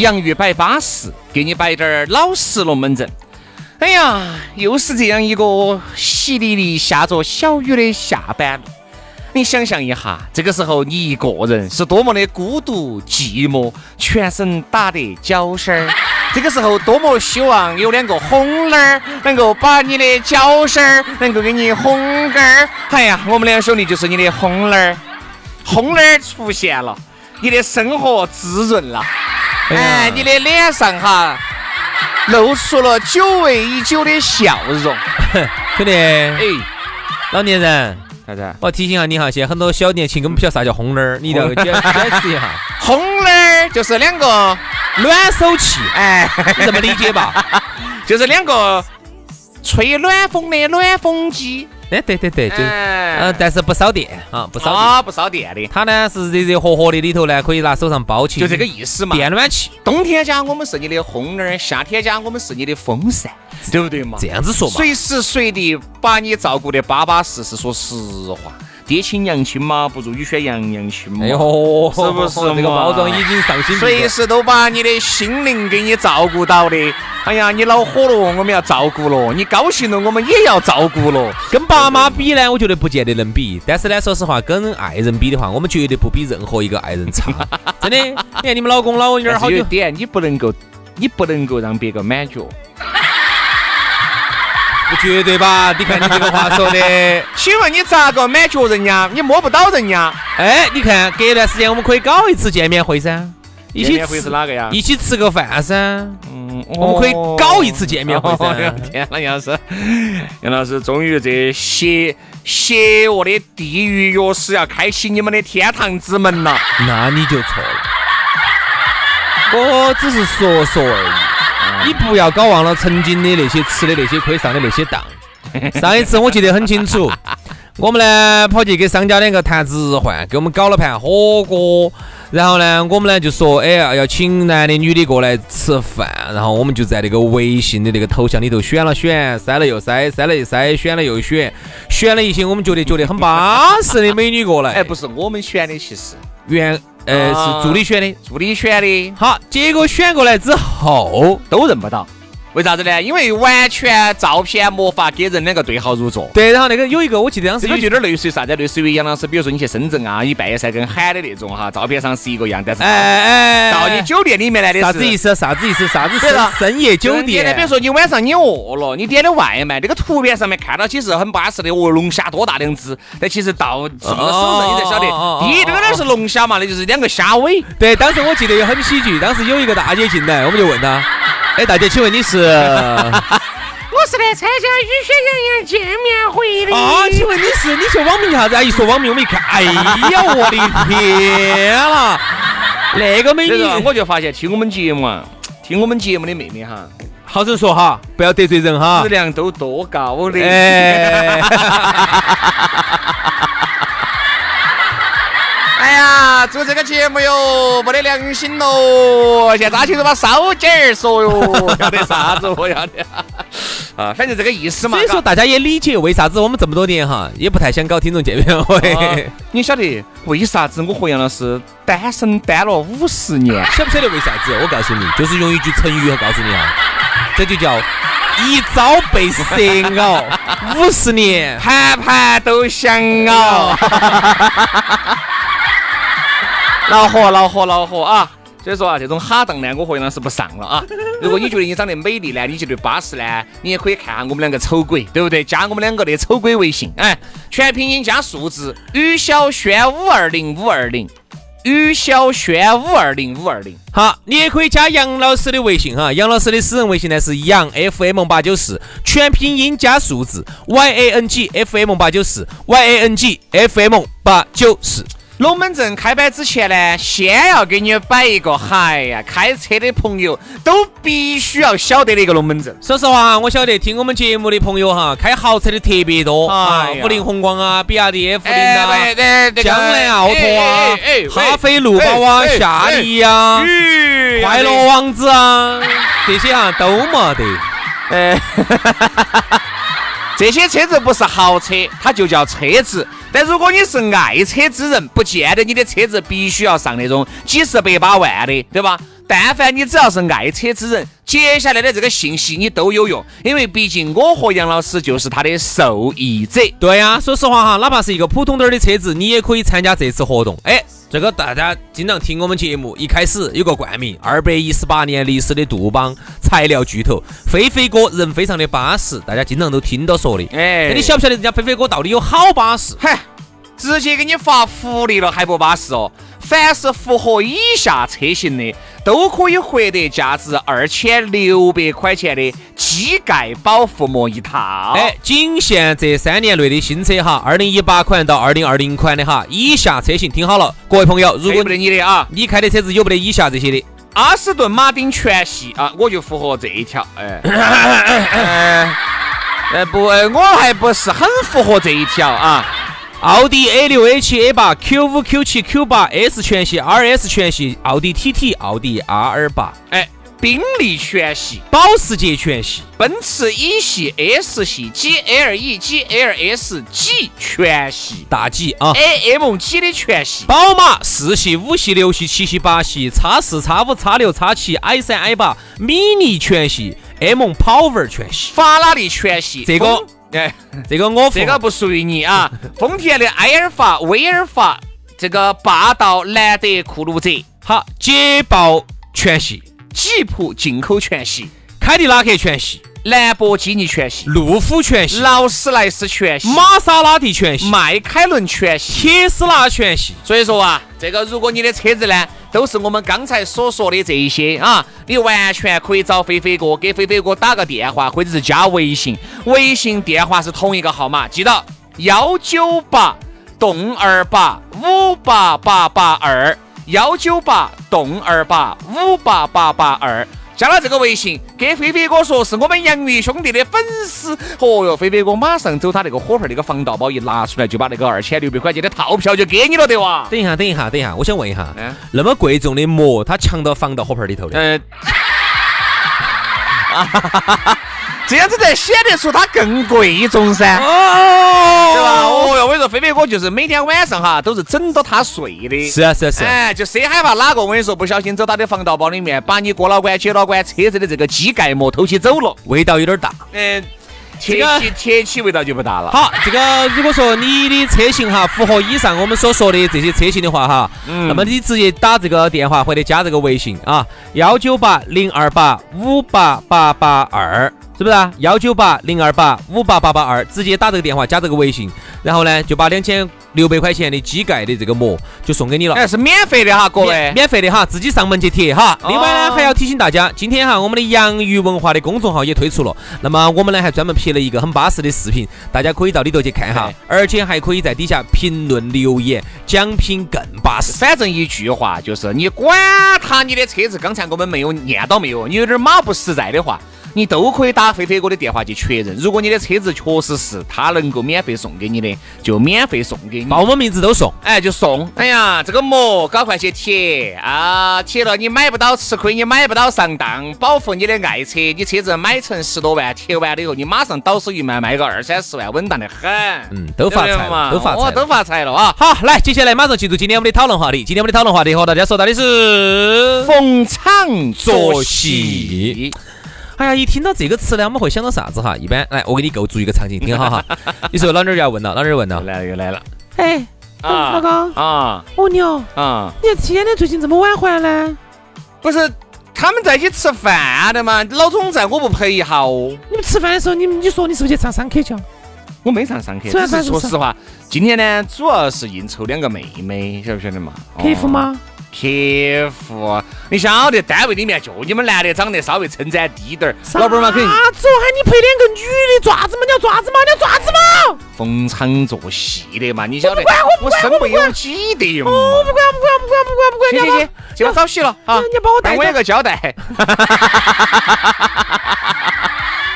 洋芋摆巴适，给你摆点儿老实龙门阵。哎呀，又是这样一个淅沥沥下着小雨的下班路。你想象一下，这个时候你一个人是多么的孤独寂寞，全身打得脚心儿。这个时候多么希望有两个红脸儿能够把你的脚心儿能够给你红根儿。哎呀，我们两兄弟就是你的红脸儿，红脸儿出现了，你的生活滋润了。哎，你的脸上哈露出了久违已久的笑容。兄弟，哎，老年人，啥子？我提醒下你哈，现在很多小年轻根本不晓得啥叫红脸儿，你一定要解解释一下。红脸儿就是两个暖手器，哎，你这么理解吧？就是两个吹暖风的暖风机。哎，对对对，就哎嗯，但是不烧电啊，不烧。啊，不烧电的，它呢是热热和和的，里头呢可以拿手上包起，就这个意思嘛。电暖气。冬天家我们是你的烘儿，夏天家我们是你的风扇，对不对嘛？这样子说嘛，随时随地把你照顾得巴巴适适。说实话，爹亲娘亲嘛，不如你选洋洋亲嘛。哎呦，是不是这个包装已经上心随时都把你的心灵给你照顾到的。哎呀，你恼火了，我们要照顾了；你高兴了，我们也要照顾了。跟爸妈比呢，我觉得不见得能比。但是呢，说实话，跟爱人比的话，我们绝对不比任何一个爱人差。真的，你看你们老公老女儿但好有点，你不能够，你不能够让别个满脚。不绝对吧？你看你这个话说的，请问你咋个满脚人家？你摸不到人家？哎，你看隔一段时间我们可以搞一次见面会噻，一起会吃是哪个呀一起吃个饭噻。嗯，我们可以搞一次见面会噻哦 天哪，杨老师，杨老师，终于这邪邪恶的地狱钥匙要开启你们的天堂之门了。那你就错了，我只是说说而已。你不要搞忘了曾经的那些吃的那些亏上的那些当。上一次我记得很清楚，我们呢跑去给商家两个谈置换，给我们搞了盘火锅。然后呢，我们呢就说，哎呀，要请男的女的过来吃饭。然后我们就在那个微信的那个头像里头选了选，筛了又筛，筛了又筛，选了又选，选了一些我们觉得觉得很巴适的美女过来。哎，不是我们选的，其实原呃啊是助理选的。助理选的好，结果选过来之后，都认不到。为啥子呢？因为完全照片没法给人两个对号入座。对，然后那个有一个，我记得当时有点类似于啥子？类似于杨老师，比如说你去深圳啊，一半夜三更喊的那种哈，照片上是一个样，但是哎哎，到你酒店里面来的是啥子意思？啥子意思？啥子深深夜酒店？比如说你晚上你饿了，你点的外卖，这个图片上面看到起是很巴适的，哦，龙虾多大两只，但其实到送到手上你才晓得一这个哪是龙虾嘛，那就是两个虾尾。对，当时我记得也很喜剧，当时有一个大姐进来，我们就问她，哎，大姐，请问你是？我是来参加雨轩洋洋见面会的啊，请问你是？你说网名啥子？啊，一说网名，我们一看，哎呀，我的天啦！那个美女我就发现听我们节目啊，听我们节目的妹妹哈，好生说哈，不要得罪人哈质。量都多高的。哎，做这个节目哟，没得良心喽！现在抓起都把烧鸡儿说哟，要得啥子？我要得 啊，反正这个意思嘛。所以说大家也理解为啥子我们这么多年哈，也不太想搞听众见面会。你晓得为啥子我和杨老师单身单了五十年？晓不晓得为啥子？我告诉你，就是用一句成语，我告诉你啊，这就叫一朝被蛇咬，五十年盘盘都想熬。恼火恼火恼火啊！所以说啊，这种哈当呢，我和杨老师不上了啊。如果你觉得你长得美丽呢，你觉得巴适呢，你也可以看下我们两个丑鬼，对不对？加我们两个的丑鬼微信，哎，全拼音加数字，于小轩五二零五二零，于小轩五二零五二零。好，你也可以加杨老师的微信哈，杨老师的私人微信呢是杨 FM 八九四，全拼音加数字 Y A N G F M 八九四 Y A N G F M 八九四。龙门阵开摆之前呢，先要给你摆一个，嗨呀，开车的朋友都必须要晓得的一个龙门阵。说实话，我晓得听我们节目的朋友哈，开豪车的特别多啊，五菱宏光啊，比亚迪 F 零啊，江南奥拓啊，哈飞路宝啊，夏利啊，快乐王子啊，这些啊都没得。哎，这些车子不是豪车，它就叫车子。但如果你是爱车之人，不见得你的车子必须要上那种几十百把万的，对吧？但凡你只要是爱车之人，接下来的这个信息你都有用，因为毕竟我和杨老师就是他的受益者。对呀，说实话哈，哪怕是一个普通点儿的车子，你也可以参加这次活动。哎，这个大家经常听我们节目，一开始有个冠名，二百一十八年历史的杜邦材料巨头，飞飞哥人非常的巴适，大家经常都听到说的。哎，你晓不晓得人家飞飞哥到底有好巴适？嗨。直接给你发福利了还不巴适哦！凡是符合以下车型的，都可以获得价值二千六百块钱的机盖保护膜一套。哎，仅限这三年内的新车哈，二零一八款到二零二零款的哈，以下车型听好了，各位朋友，如果不得你的啊，你开的车子有不得以下这些的？阿斯顿马丁全系啊，我就符合这一条。哎，哎不，我还不是很符合这一条啊。奥迪 A 六、A 七、A 八、Q 五、Q 七、Q 八、S 全系、RS 全系、奥迪 TT、奥迪 R 八，哎，宾利全系、保时捷全系、奔驰 E 系、S 系、GLE、GLS、G 全系、大 G 啊，AM G 的全系、宝马四系、五系、六系、七系、八系、叉四、叉五、叉六、叉七、i 三、i 八、Mini 全系、M Power 全系、法拉利全系，这个。哎，这个我这个不属于你啊！丰田的埃尔法、威尔法，这个霸道、兰德酷路泽，好，捷豹全系，吉普进口全系，凯迪拉克全系。兰博基尼全系，路虎全系，劳斯莱斯全系，玛莎拉蒂全系，迈凯伦全系，特斯拉全系。所以说啊，这个如果你的车子呢，都是我们刚才所说的这一些啊，你完全可以找飞飞哥，给飞飞哥打个电话，或者是加微信，微信电话是同一个号码，记到幺九八栋二八五八八八二，幺九八栋二八五八八八二。加了这个微信，给飞飞哥说是我们杨宇兄弟的粉丝。哦哟，飞飞哥马上走他那个火盆那个防盗包一拿出来，就把那个二千六百块钱的套票就给你了，的哇？等一下，等一下，等一下，我想问一下，那么贵重的膜，他藏到防盗火盆里头的？呃。这样子才显得出它更贵重噻，哦，对吧？哦哟，我跟你说，飞飞哥就是每天晚上哈都是整到他睡的。是啊，是啊，是。哎，就谁害怕哪个我跟你说不小心走他的防盗包里面，把你哥老倌、姐老倌车子的这个机盖膜偷起走了，味道有点大。嗯，铁起铁起味道就不大了。好，这个如果说你的车型哈符合以上我们所说的这些车型的话哈，嗯那么你直接打这个电话或者加这个微信啊，幺九八零二八五八八八二。是不是啊？幺九八零二八五八八八二，直接打这个电话，加这个微信，然后呢，就把两千六百块钱的机盖的这个膜就送给你了。哎，是免费的哈，各位，免费的哈，自己上门去贴哈。另外呢，还要提醒大家，今天哈，我们的洋芋文化的公众号也推出了，那么我们呢还专门拍了一个很巴适的视频，大家可以到里头去看哈，而且还可以在底下评论留言，奖品更巴适。反正一句话就是，你管他你的车子刚才我们没有念到没有，你有点马不实在的话。你都可以打飞飞哥的电话去确认。如果你的车子确实是他能够免费送给你的，就免费送给你。报我们名字都送。哎，就送。哎呀，这个膜搞快去贴啊！贴了你买不到吃亏，你买不到上当，保护你的爱车。你车子买成十多万，贴完了以后，你马上倒手一卖，卖个二三十万，稳当的很。嗯，都发财嘛，都发财，都发财了啊！好，来，接下来马上进入今天我们的讨论话题。今天我们的讨论话题和大家说到的是逢场作戏。哎呀，一听到这个词呢，我们会想到啥子哈？一般来，我给你构筑一个场景，听好哈。你说老妞就要问了，老妞问了，来了又来了。哎，老公啊，我问你哦，啊，你今天最近这么晚回来呢？不是他们在一起吃饭的嘛？老总在，我不陪一下哦。你们吃饭的时候，你你说你是不是去唱商客去？我没唱商客，只是说实话，今天呢，主要是应酬两个妹妹，晓不晓得嘛？客户吗？客户，你晓得单位里面就你们男的长得稍微称赞低点儿，老板嘛肯定。啥子？我喊你陪两个女的，爪子嘛？你要爪子嘛？你要爪子嘛？逢场作戏的嘛？你晓得？我身不由己的嘛？我不管，不管，不管，不管，不管。行行行，去把澡洗了啊！你帮我带。我有个交代。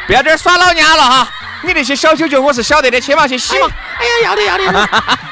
不要这儿耍老娘了哈！你那些小九九我是晓得的，去嘛去洗嘛。哎呀，要得要得。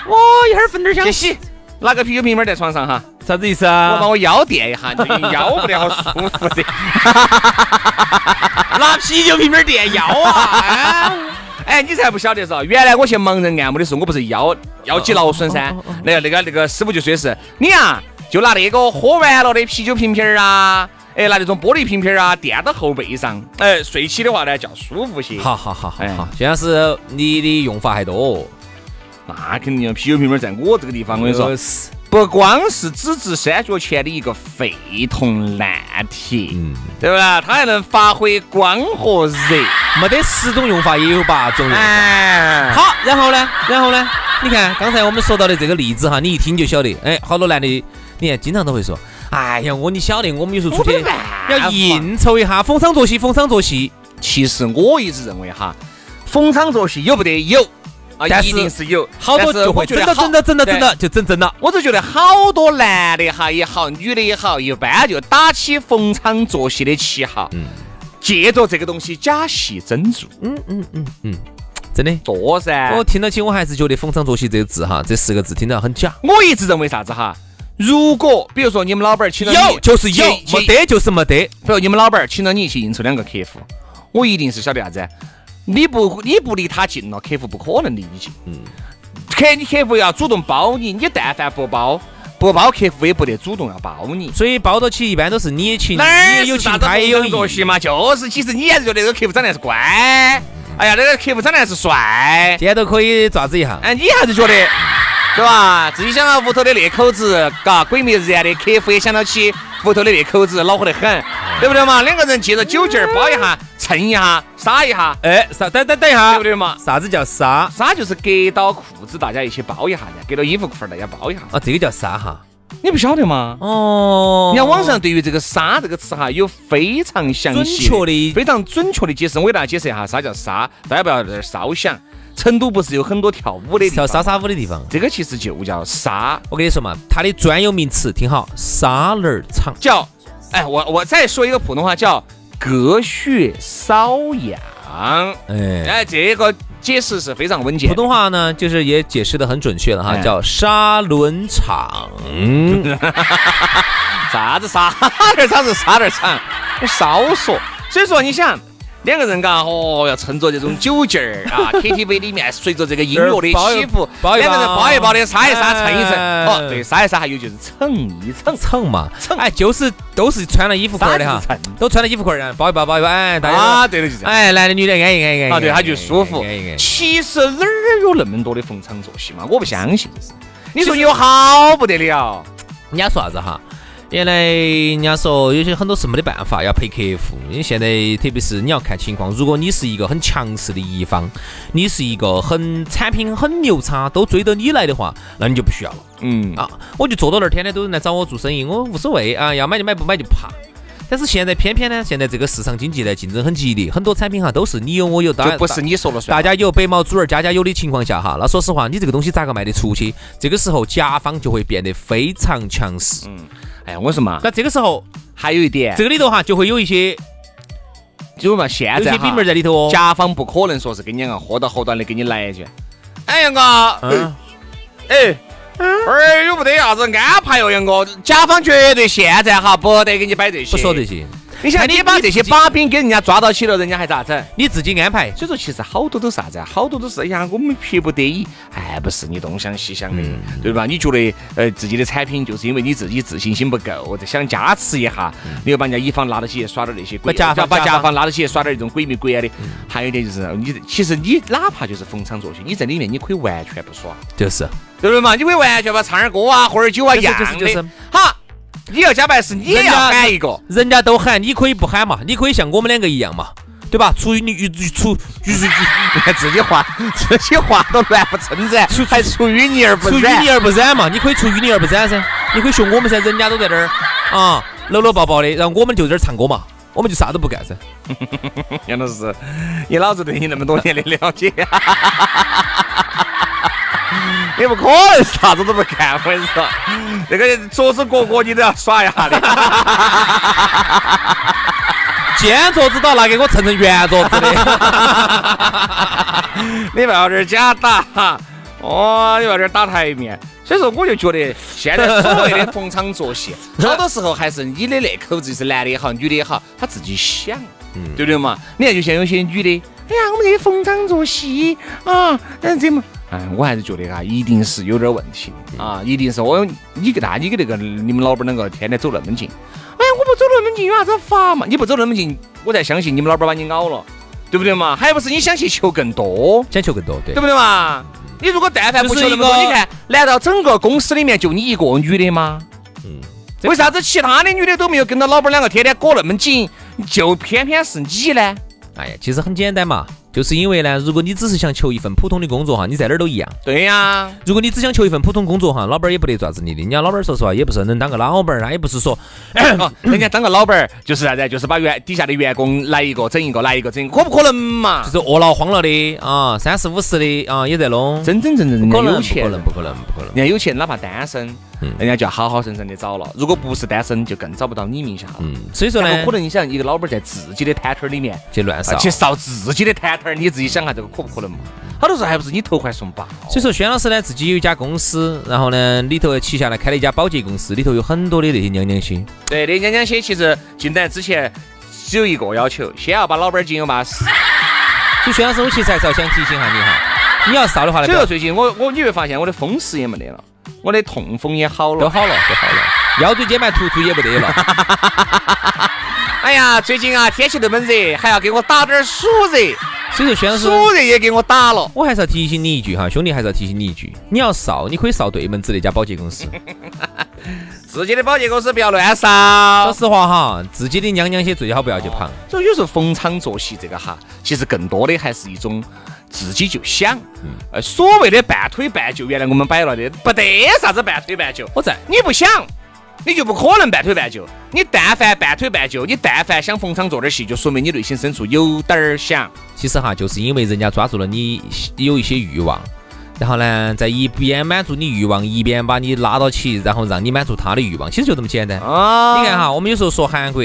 我一会儿分点香。去洗。拿个啤酒瓶瓶在床上哈，啥子意思啊？我把我腰垫一下，这个腰不得好舒服的。拿啤酒瓶瓶垫腰啊？哎，你才不晓得嗦原来我去盲人按摩的时候，我不是腰腰肌劳损噻。那个那个那个师傅就说的是，你啊就拿那个喝完了的啤酒瓶瓶啊，哎，拿那种玻璃瓶瓶啊垫到后背上，哎，睡起的话呢叫舒服些。好好好好好，现在是你的用法还多。那肯定，啤酒瓶瓶在我这个地方，我跟你说，不光是只值三角钱的一个废铜烂铁，嗯，对不对？它还能发挥光和热，没得十种用法也有八种用法。好，然后呢？然后呢？你看刚才我们说到的这个例子哈，你一听就晓得，哎，好多男的，你看经常都会说，哎呀，我你晓得，我们有时候出去要应酬一下，逢场作戏，逢场作戏。其实我一直认为哈，逢场作戏有不得有。啊，一定是有好多就会真的真的真的真的就整真了。我就觉得好多男的哈也好，女的也好，一般就打起逢场作戏的旗号，嗯，借着这个东西假戏真做，嗯嗯嗯嗯，真的做噻。我听到起，我还是觉得逢场作戏这个字哈，这四个字听着很假。我一直认为啥子哈？如果比如说你们老板请了你，有就是有，没得就是没得。比如你们老板请了你去应酬两个客户，我一定是晓得啥子。你不你不离他近了，客户不可能离你近。嗯，客你客户要主动包你，你但凡不包，不包客户也不得主动要包你。所以包到起一般都是你请，你也有情，他也有意戏嘛。就是其实你还是觉得这个客户长得还是乖，哎呀，那个客户长得还是帅，今天都可以爪子一下。哎，你还是觉得，对吧？自己想到屋头的那口子，嘎，鬼迷日眼的客户也想到起屋头的那口子，恼火得很，对不对嘛？两个人借着酒劲儿包一下。蹭一下，撒一下，哎，撒等等等一下，对不对嘛？啥子叫撒？撒就是隔到裤子，大家一起包一下的，隔到衣服裤儿，大家包一下。啊，这个叫撒哈，你不晓得吗？哦，你看网上对于这个“撒”这个词哈，有非常详细、准确的、非常准确的解释。我给大家解释一下，啥叫撒？大家不要在这儿烧响。成都不是有很多跳舞的、跳沙沙舞的地方？这个其实就叫沙。我跟你说嘛，它的专有名词，听好，沙轮场叫。哎，我我再说一个普通话叫。隔靴搔痒，哎哎，这个解释是非常稳健。普通话呢，就是也解释的很准确了哈，叫沙轮场。啥子沙轮场是沙轮场？你少说。所以说，你想。两个人嘎，哦，要趁着这种酒劲儿 啊，KTV 里面随着这个音乐的起伏，两个人抱一抱的，撒一撒，蹭一蹭。哦，对，撒一撒，还有就是蹭一蹭，蹭嘛，蹭。哎，就是都是穿了衣服裤的哈，都穿了衣服裤的，抱一抱，抱一抱，哎，大家啊，对的，就是。哎，男的女的，安逸安逸安逸。啊，对，他就舒服。其实哪儿有那么多的逢场作戏嘛？我不相信。你说有好不得了？人家说啥子哈？原来人家说有些很多事没得办法要陪客户，因为现在特别是你要看情况，如果你是一个很强势的一方，你是一个很产品很牛叉，都追到你来的话，那你就不需要了。嗯啊，我就坐到那儿，天天都有人来找我做生意，我无所谓啊，要买就买，不买就怕。但是现在偏偏呢，现在这个市场经济呢竞争很激烈，很多产品哈都是你有我有，当然不是你说了算。大家有白毛猪儿，家家有的情况下哈，那说实话，你这个东西咋个卖得出去？这个时候甲方就会变得非常强势。嗯。哎呀，我说嘛，那这个时候还有一点，这个里头哈就会有一些就嘛，现在哈有些在里头哦。甲方不可能说是跟你两个喝到喝端的给你来一句，哎杨哥，嗯，哎，哎有不得啥子安排哟，杨哥，甲方绝对现在哈不得给你摆这些，不说这。些，你想看你你把这些把柄给人家抓到起了，人家还咋整？你自己安排。所以说，其实好多都是啥子啊？好多都是哎呀，我们迫不得已，还不是你东想西想的，对吧？你觉得呃自己的产品就是因为你自己自信心不够，想加持一下，你又把人家乙方拉到起耍点那些鬼，把甲方把甲甲方方拉到起耍点那种鬼迷鬼眼的。还有一点就是，你其实你哪怕就是逢场作戏，你在里面你可以完全不耍，就是，对不对嘛？你可以完全把唱点歌啊，喝点酒啊一样就是就是的。好，你要加班是你要喊一个。人家都喊，你可以不喊嘛，你可以像我们两个一样嘛，对吧？出于你与出就是 自己话自己话都乱不称赞，还出淤泥而不染出淤泥。而不染嘛，你可以出淤泥而不染噻，你可以学我们噻，人家都在那儿啊搂搂抱抱的，然后我们就在这儿唱歌嘛，我们就啥都不干噻。杨老师，你老子对你那么多年的了解，你不可能啥子都不干。我跟你说，那个桌子角角你都要耍一下的。尖桌子都要拿给我蹭成圆桌子的。你不要这儿假打，哦，你不要这儿打台面。所以说，我就觉得现在所谓的逢场作戏，好多时候还是你的那口子，是男的也好，女的也好，他自己想，对不对嘛？你看，就像有些女的，哎呀，我们这些逢场作戏啊，嗯，怎么？哎，我还是觉得啊，一定是有点问题啊，一定是我你跟那，你跟那个你们老板两个天天走那么近，哎呀，我不走那么近有啥子法嘛？你不走那么近，我才相信你们老板把你咬了，对不对嘛？还不是你想去求更多？想求更多，对对。不对嘛？你如果但凡不求那么多，你看，难道整个公司里面就你一个女的吗？嗯，为啥子其他的女的都没有跟到老板两个天天裹那么紧，就偏偏是你呢？哎呀，其实很简单嘛，就是因为呢，如果你只是想求一份普通的工作哈，你在哪儿都一样。对呀，如果你只想求一份普通工作哈，老板儿也不得抓子你的。人家老板儿说实话也不是能当个老板儿，他也不是说 哦人家当个老板儿就是啥子？就是把员底下的员工来一个整一个，来一个整一个，可不可能嘛？就是饿了慌了的啊，三十五十的啊也在弄。真真正正人家不可能，有钱，不可能，不可能，不可能。人家有钱，哪怕单身，嗯人家就要好好生生的找了。如果不是单身，就更找不到你名下了。嗯，所以说呢，可能你想一个老板在自己的摊摊儿里面去乱烧。啊去烧自己的摊摊儿，你自己想下这个可不可能嘛？好多时候还不是你投怀送抱。所以说，轩老师呢自己有一家公司，然后呢里头旗下呢开了一家保洁公司，里头有很多的那些娘娘些。对，那娘娘些其实进来之前只有一个要求，先要把老板儿进巴适。所以轩老师，我其实还是要想提醒下你哈，你要烧的话呢，所以说最近我我你会发现我的风湿也没得了，我的痛风也好了。都好了，都好了，腰椎间盘突出也不得了。哎呀，最近啊天气那么热，还要给我打点儿暑热，所以说，轩老师，暑热也给我打了。我还是要提醒你一句哈，兄弟，还是要提醒你一句，你要烧，你可以烧对门子那家保洁公司。自己的保洁公司不要乱说。实话哈，自己的娘娘些最好不要去碰。所以有时候逢场作戏这个哈，其实更多的还是一种自己就想。呃，所谓的半推半就，原来我们摆了的，不得啥子半推半就。我在你不想，你就不可能半推半就。你但凡半推半就，你但凡想逢场做点戏，就说明你内心深处有点儿想。其实哈，就是因为人家抓住了你有一些欲望，然后呢，在一边满足你欲望，一边把你拉到起，然后让你满足他的欲望，其实就这么简单。啊你看哈，我们有时候说韩国，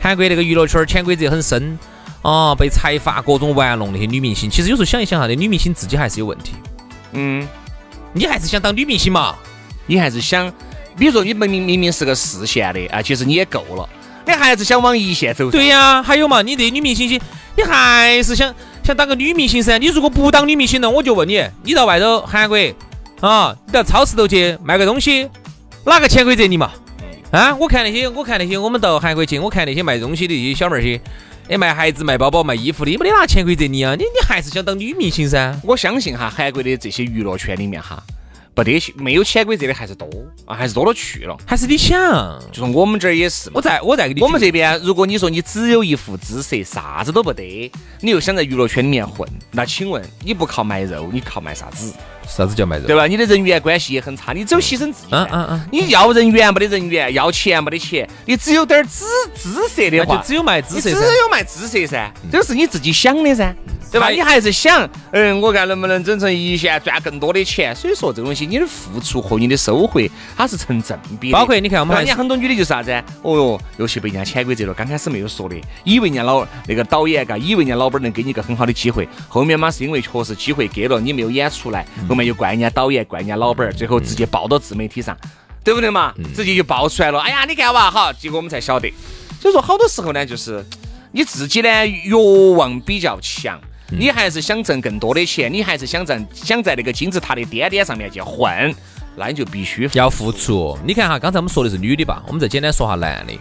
韩国那个娱乐圈潜规则很深啊，被财阀各种玩弄那些女明星。其实有时候想一想哈，那女明星自己还是有问题。嗯，你还是想当女明星嘛？你还是想，比如说你明明明明是个四线的啊，其实你也够了，你还是想往一线走。对呀，还有嘛，你这女明星些，你还是想想当个女明星噻？你如果不当女明星了，我就问你，你到外头韩国啊，你到超市头去卖个东西，哪个潜规则你嘛？啊，我看那些，我看那些，我们到韩国去，我看那些卖东西的一些小妹儿些，哎，卖鞋子、卖包包、卖衣服的，没得哪潜规则你啊？你你还是想当女明星噻？我相信哈，韩国的这些娱乐圈里面哈，不得没有潜规则的还是多啊，还是多了去了。还是你想？就是我们这儿也是。我再我再给你，我们这边，如果你说你只有一副姿色，啥子都不得，你又想在娱乐圈里面混，那请问你不靠卖肉，你靠卖啥子？啥子叫卖肉？对吧？你的人缘关系也很差，你只有牺牲自己。嗯嗯嗯你要人缘没得人缘，要钱没得钱，你只有点儿姿姿色的话，就只有卖姿色你只有卖姿色噻，这个是你自己想的噻。对吧？你还是想，嗯，我看能不能整成一线赚更多的钱。所以说，这东西你的付出和你的收获，它是成正比。包括你看我们对吧还人家很多女的就是啥子？哦哟，又去被人家潜规则了。刚开始没有说的，以为人家老那个导演嘎，以为人家老板能给你一个很好的机会，后面嘛是因为确实机会给了，你没有演出来，后面又怪人家导演，怪人家老板儿，最后直接爆到自媒体上，对不对嘛？直接就爆出来了。哎呀，你看哇，好，结果我们才晓得。所以说，好多时候呢，就是你自己呢欲望比较强。你还是想挣更多的钱，你还是想挣想在那个金字塔的巅点上面去混，那你就必须要付出。你看哈，刚才我们说的是女的吧，我们再简单说下男的。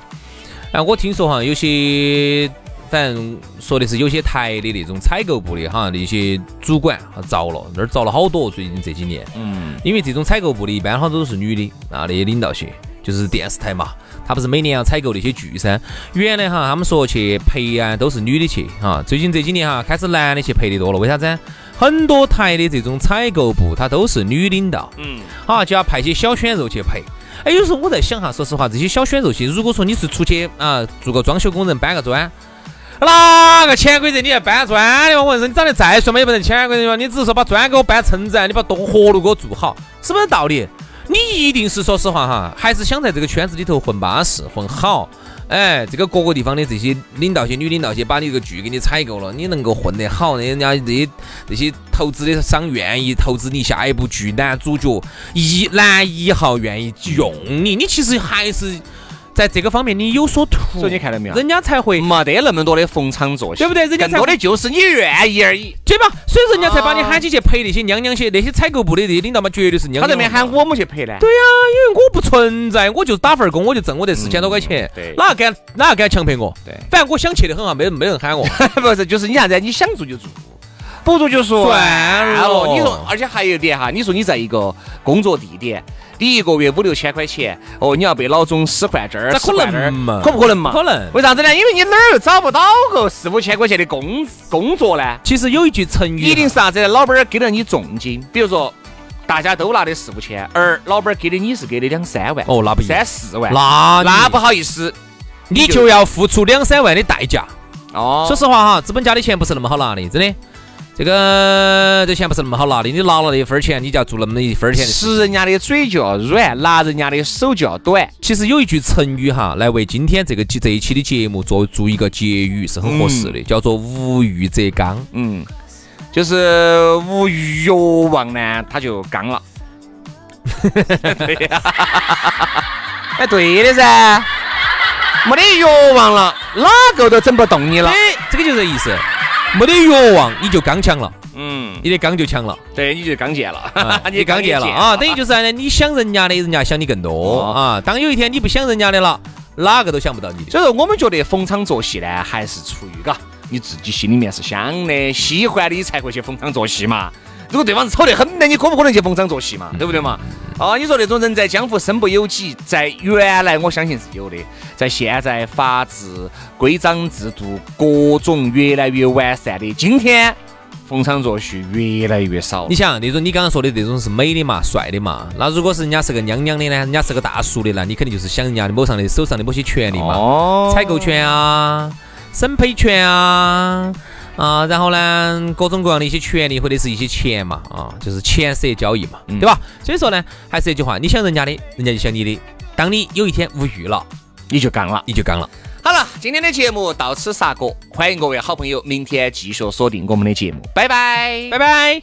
哎，我听说哈，有些反正说的是有些台的那种采购部的哈，那些主管啊遭了，那儿遭了好多。最近这几年，嗯，因为这种采购部的一般好多都是女的啊，那些领导些，就是电视台嘛，他不是每年要采购那些剧噻。原来哈，他们说去陪啊都是女的去哈，最近这几年哈开始男的去陪的多了，为啥子？很多台的这种采购部，他都是女领导，嗯，啊就要派些小鲜肉去陪。哎，有时候我在想哈，说实话，这些小鲜肉些，如果说你是出去啊做个装修工人搬个砖，哪个潜规则你要搬砖的嘛？我说你长得再帅嘛，也不能潜规则嘛。你只是说把砖给我搬成子，你把动活路给我做好，是不是道理？你一定是说实话哈，还是想在这个圈子里头混巴适、混好。哎，这个各个地方的这些领导些、女领导些，把你这个剧给你采购了，你能够混得好，人家这些这些投资的商愿意投资你下一部剧，男主角一男一号愿意用你，你其实还是在这个方面你有所图，所以你看到没有？人家才会没得那么多的逢场作戏，对不对人家才更多的就是你愿意而已。对吧？所以人家才把你喊起去陪那些娘娘些，那些采购部的这些领导嘛，绝对是娘娘。他这边喊我们去陪呢？对呀、因为我不存在，我就打份工，我就挣我这四千多块钱，嗯对哪个敢哪个敢强迫我？对反正我想去的很啊，没人没人喊我。不是，就是你啥子？你想做就做，不做就说算了你说，而且还有一点哈，你说你在一个工作地点，你一个月五六千块钱，哦，你要被老总使唤这儿，使唤那儿可不可能嘛？可能为啥子呢？因为你哪儿又找不到个四五千块钱的工工作呢？其实有一句成语，一定是啥子？老板儿给了你重金，比如说大家都拿的四五千，而老板儿给的你是给的两三万，哦，那不一三，四万，那那不好意思你就要付出两三万的代价。哦。说实话哈，资本家的钱不是那么好拿的，真的。这个这钱不是那么好拿的，你拿了那一分钱，你就要做那么一分钱的。吃人家的嘴就要软，拿人家的手就要短。其实有一句成语哈，来为今天这个这一期的节目做做一个结语是很合适的，叫做无欲则刚。嗯，就是无欲欲望呢，他就刚了。对呀、哎，对的噻，没得欲望了，哪个都整不动你了。哎，这个就是这意思，没得欲望你就刚强了，嗯，你的刚就强了。对，你就刚健了，啊 你你刚健了啊，等于就是啥呢？你想人家的，人家想你更多哦啊。当有一天你不想人家的了，哪个都想不到你的。所以说，我们觉得逢场作戏呢，还是出于嘎你自己心里面是想的，喜欢的你才会去逢场作戏嘛。如果对方是丑得很的，你可不可能去逢场作戏嘛？对不对嘛？哦，你说那种人在江湖身不由己，在原来我相信是有的，在现在法治、规章制度各种越来越完善的今天，逢场作戏越来越少你。想那种你刚刚说的那种是美的嘛、帅的嘛，那如果是人家是个娘娘的呢，人家是个大叔的，呢你肯定就是想人家的某上的手上的某些权利嘛，哦采购权啊、审配权啊。啊，然后呢，各种各样的一些权利或者是一些钱嘛，啊，就是钱色交易嘛，嗯对吧？所以说呢，还是那句话，你想人家的，人家就想你的。当你有一天无欲了，你就刚了。你就刚了。好了，今天的节目到此杀过，欢迎各位好朋友明天继续锁定我们的节目，拜拜，拜拜。